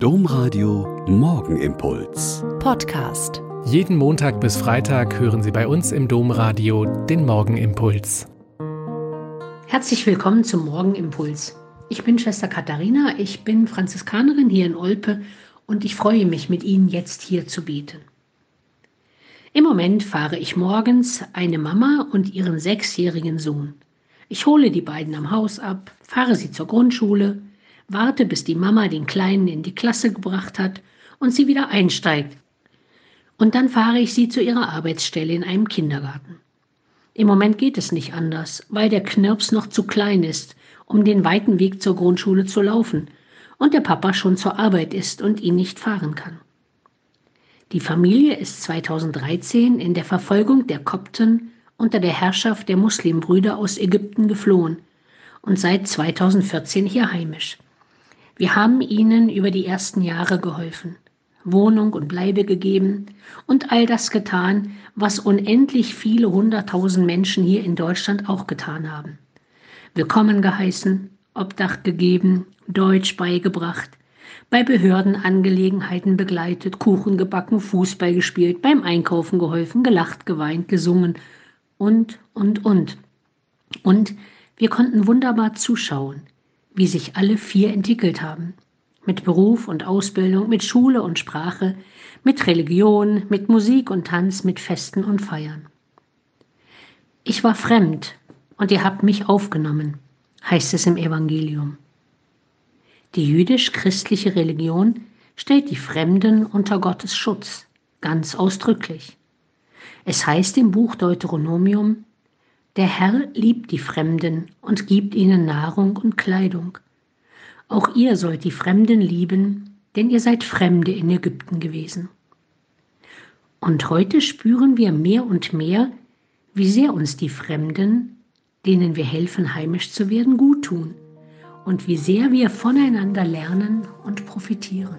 Domradio Morgenimpuls. Podcast. Jeden Montag bis Freitag hören Sie bei uns im Domradio den Morgenimpuls. Herzlich willkommen zum Morgenimpuls. Ich bin Schwester Katharina, ich bin Franziskanerin hier in Olpe und ich freue mich, mit Ihnen jetzt hier zu beten. Im Moment fahre ich morgens eine Mama und ihren sechsjährigen Sohn. Ich hole die beiden am Haus ab, fahre sie zur Grundschule, warte, bis die Mama den Kleinen in die Klasse gebracht hat und sie wieder einsteigt. Und dann fahre ich sie zu ihrer Arbeitsstelle in einem Kindergarten. Im Moment geht es nicht anders, weil der Knirps noch zu klein ist, um den weiten Weg zur Grundschule zu laufen und der Papa schon zur Arbeit ist und ihn nicht fahren kann. Die Familie ist 2013 in der Verfolgung der Kopten unter der Herrschaft der Muslimbrüder aus Ägypten geflohen und seit 2014 hier heimisch. Wir haben ihnen über die ersten Jahre geholfen, Wohnung und Bleibe gegeben und all das getan, was unendlich viele hunderttausend Menschen hier in Deutschland auch getan haben. Willkommen geheißen, Obdach gegeben, Deutsch beigebracht, bei Behördenangelegenheiten begleitet, Kuchen gebacken, Fußball gespielt, beim Einkaufen geholfen, gelacht, geweint, gesungen und, und, und. Und wir konnten wunderbar zuschauen, wie sich alle vier entwickelt haben. Mit Beruf und Ausbildung, mit Schule und Sprache, mit Religion, mit Musik und Tanz, mit Festen und Feiern. Ich war fremd und ihr habt mich aufgenommen, heißt es im Evangelium. Die jüdisch-christliche Religion stellt die Fremden unter Gottes Schutz, ganz ausdrücklich. Es heißt im Buch Deuteronomium, der Herr liebt die Fremden und gibt ihnen Nahrung und Kleidung. Auch ihr sollt die Fremden lieben, denn ihr seid Fremde in Ägypten gewesen. Und heute spüren wir mehr und mehr, wie sehr uns die Fremden, denen wir helfen, heimisch zu werden, gut tun und wie sehr wir voneinander lernen und profitieren.